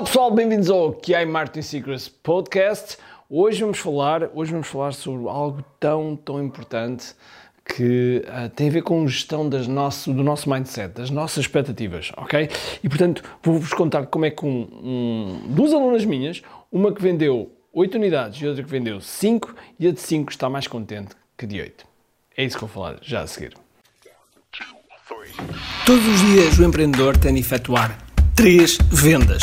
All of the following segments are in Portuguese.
Olá pessoal, bem-vindos ao QI Martin Secrets Podcast. Hoje vamos falar, hoje vamos falar sobre algo tão, tão importante que uh, tem a ver com gestão das nosso, do nosso mindset, das nossas expectativas, ok? E portanto vou-vos contar como é que um, um, duas alunas minhas, uma que vendeu 8 unidades e outra que vendeu 5, e a de 5 está mais contente que de 8. É isso que eu vou falar já a seguir. Todos os dias o empreendedor tem de efetuar três vendas: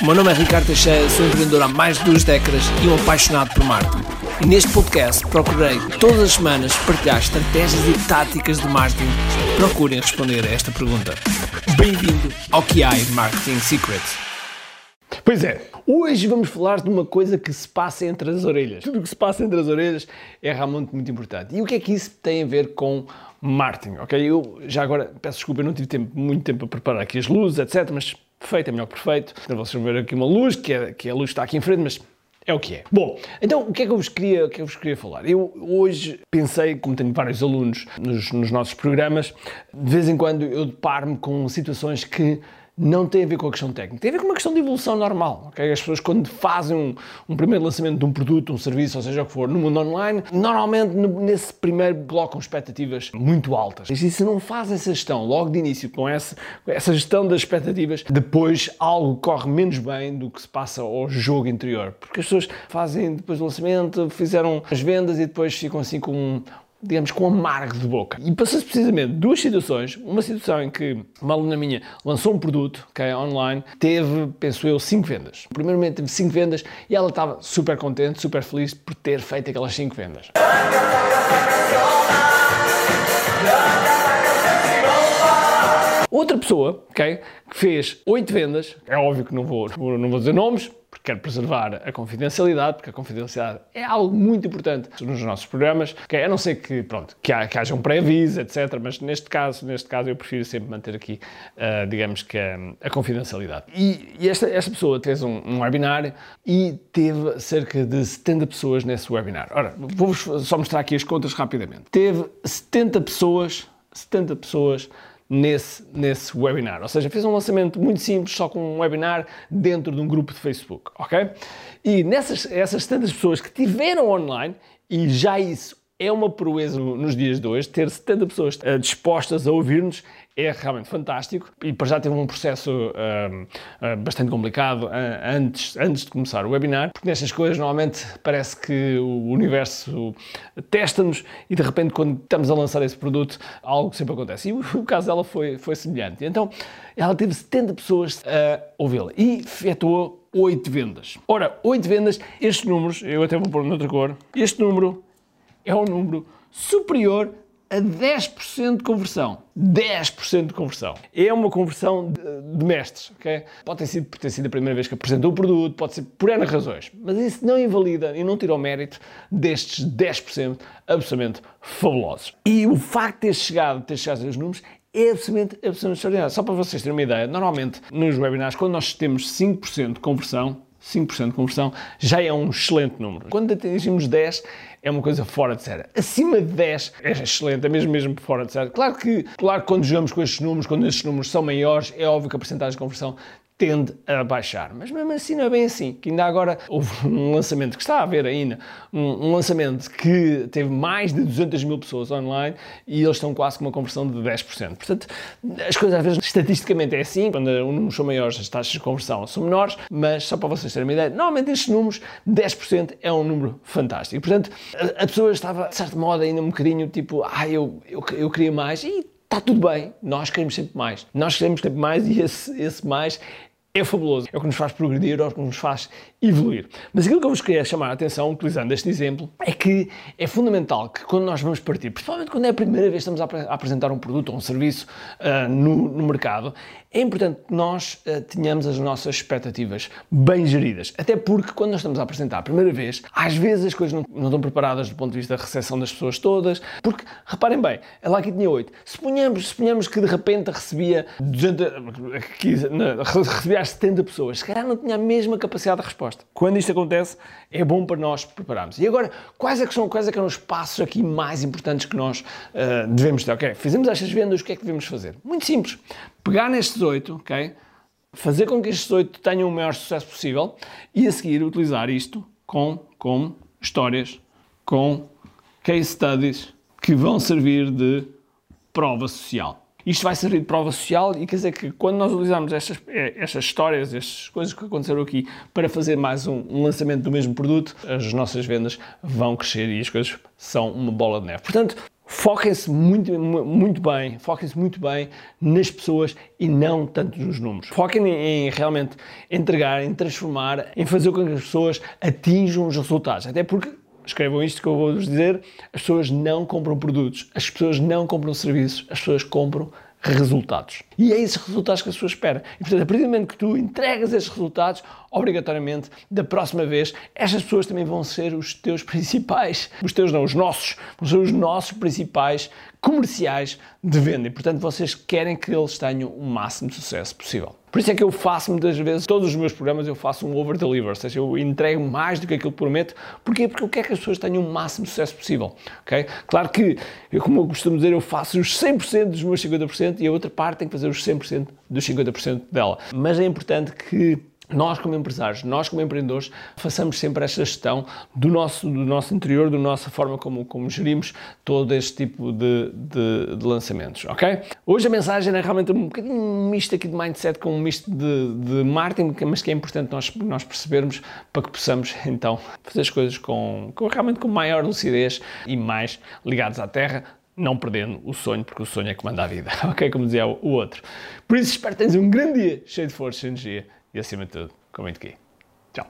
O meu nome é Ricardo Teixeira, sou empreendedor há mais de duas décadas e um apaixonado por marketing. E neste podcast procurei todas as semanas partilhar estratégias e táticas de marketing procurem responder a esta pergunta. Bem-vindo ao QI Marketing Secrets. Pois é, hoje vamos falar de uma coisa que se passa entre as orelhas. Tudo o que se passa entre as orelhas é realmente muito importante. E o que é que isso tem a ver com marketing? Ok, eu já agora peço desculpa, eu não tive tempo, muito tempo a preparar aqui as luzes, etc. Mas perfeito, é melhor que perfeito. Então vocês vão ver aqui uma luz, que, é, que é a luz está aqui em frente, mas é o que é. Bom, então o que é que eu vos queria, o é que eu vos queria falar? Eu hoje pensei, como tenho vários alunos nos, nos nossos programas, de vez em quando eu deparo-me com situações que não tem a ver com a questão técnica, tem a ver com uma questão de evolução normal. Okay? As pessoas, quando fazem um, um, primeiro lançamento de um produto, um serviço, ou seja o que for, no mundo online, normalmente no, nesse primeiro colocam expectativas muito altas. E se não fazem essa gestão logo de início, com essa, essa gestão das expectativas, depois algo corre menos bem do que se passa ao jogo interior. Porque as pessoas fazem depois do lançamento, fizeram as vendas e depois ficam assim com um, digamos, com amargo de boca. E passou-se precisamente duas situações. Uma situação em que uma aluna minha lançou um produto, que é online, teve, penso eu, cinco vendas. Momento teve cinco vendas e ela estava super contente, super feliz por ter feito aquelas cinco vendas. Outra pessoa, ok, que fez oito vendas, é óbvio que não vou, não vou dizer nomes, porque quero preservar a confidencialidade, porque a confidencialidade é algo muito importante nos nossos programas, a não ser que, pronto, que, haja um pré-aviso, etc. Mas neste caso, neste caso eu prefiro sempre manter aqui, uh, digamos que a, a confidencialidade. E, e, esta, esta pessoa fez um, um webinar e teve cerca de 70 pessoas nesse webinar. Ora, vou-vos só mostrar aqui as contas rapidamente. Teve 70 pessoas, 70 pessoas nesse, nesse webinar. Ou seja, fez um lançamento muito simples, só com um webinar dentro de um grupo de Facebook, ok? E nessas essas tantas pessoas que tiveram online, e já isso é uma proeza nos dias de hoje, ter 70 pessoas uh, dispostas a ouvir-nos é realmente fantástico e para já teve um processo uh, uh, bastante complicado antes, antes de começar o webinar, porque nestas coisas normalmente parece que o universo testa-nos e de repente quando estamos a lançar esse produto algo sempre acontece. E o caso dela foi, foi semelhante. Então ela teve 70 pessoas a ouvi-la e efetuou 8 vendas. Ora, 8 vendas, estes números, eu até vou pôr noutra cor, este número é um número superior a 10% de conversão. 10% de conversão. É uma conversão de, de, mestres, ok? Pode ter sido por ter sido a primeira vez que apresentou o produto, pode ser por N razões, mas isso não invalida e não tira o mérito destes 10% absolutamente fabulosos. E o facto de ter chegado, ter chegado a esses números é absolutamente, absolutamente extraordinário. Só para vocês terem uma ideia, normalmente nos webinars, quando nós temos 5% de conversão, 5% de conversão já é um excelente número. Quando atingimos 10, é uma coisa fora de série. Acima de 10 é excelente, é mesmo, mesmo fora de série. Claro que, claro quando jogamos com estes números, quando estes números são maiores, é óbvio que a porcentagem de conversão tende a baixar. Mas mesmo assim não é bem assim. Que ainda agora houve um lançamento que está a haver ainda, um, lançamento que teve mais de 200 mil pessoas online e eles estão quase com uma conversão de 10%. Portanto, as coisas às vezes estatisticamente é assim, quando os números são maiores as taxas de conversão são menores, mas só para vocês terem uma ideia, normalmente estes números, 10% é um número fantástico. Portanto, a, a pessoa estava, de certo modo, ainda um bocadinho tipo, ah, eu, eu, eu queria mais e está tudo bem, nós queremos sempre mais. Nós queremos sempre mais e esse, esse mais é fabuloso, é o que nos faz progredir, é o que nos faz evoluir. Mas aquilo que eu vos queria chamar a atenção, utilizando este exemplo, é que é fundamental que quando nós vamos partir, principalmente quando é a primeira vez que estamos a apresentar um produto ou um serviço uh, no, no, mercado, é importante que nós uh, tenhamos as nossas expectativas bem geridas. Até porque quando nós estamos a apresentar a primeira vez, às vezes as coisas não, não estão preparadas do ponto de vista da recepção das pessoas todas, porque, reparem bem, ela aqui tinha 8. Suponhamos, suponhamos que de repente recebia 200, recebia às 70 pessoas, se calhar não tinha a mesma capacidade de resposta. Quando isto acontece, é bom para nós prepararmos. E agora, quais é que são, quais é que são os passos aqui mais importantes que nós uh, devemos ter? Ok, fizemos estas vendas, o que é que devemos fazer? Muito simples. Pegar nestes oito, ok? Fazer com que estes oito tenham o maior sucesso possível e a seguir utilizar isto com, com histórias, com case studies que vão servir de prova social. Isto vai servir de prova social e quer dizer que quando nós utilizamos estas, eh, estas histórias, estas coisas que aconteceram aqui para fazer mais um, um, lançamento do mesmo produto, as nossas vendas vão crescer e as coisas são uma bola de neve. Portanto, foquem-se muito, muito bem, foquem-se muito bem nas pessoas e não tanto nos números. Foquem em, em realmente entregar, em transformar, em fazer com que as pessoas atinjam os resultados. Até porque escrevam isto que eu vou-vos dizer, as pessoas não compram produtos, as pessoas não compram serviços, as pessoas compram resultados. E é esses resultados que as pessoas esperam. E, portanto, a partir do momento que tu entregas esses resultados, obrigatoriamente, da próxima vez, estas pessoas também vão ser os teus principais, os teus não, os nossos, vão ser os nossos principais comerciais de venda. E, portanto, vocês querem que eles tenham o máximo de sucesso possível. Por isso é que eu faço muitas vezes, todos os meus programas eu faço um over-deliver, ou seja, eu entrego mais do que aquilo que prometo. Porquê? Porque eu quero que as pessoas tenham o máximo sucesso possível, ok? Claro que, como eu costumo dizer, eu faço os 100% dos meus 50% e a outra parte tem que fazer os 100% dos 50% dela. Mas é importante que nós como empresários, nós como empreendedores, façamos sempre esta gestão do nosso, do nosso interior, da nossa forma como, como gerimos todo este tipo de, de, de, lançamentos, ok? Hoje a mensagem é realmente um bocadinho misto aqui de mindset com um misto de, de marketing, mas que é importante nós, nós percebermos para que possamos então fazer as coisas com, com realmente com maior lucidez e mais ligados à terra, não perdendo o sonho, porque o sonho é que manda a vida, ok? Como dizia o outro. Por isso espero que tenhas um grande dia cheio de força e energia e acima de tudo, comente aqui. Tchau.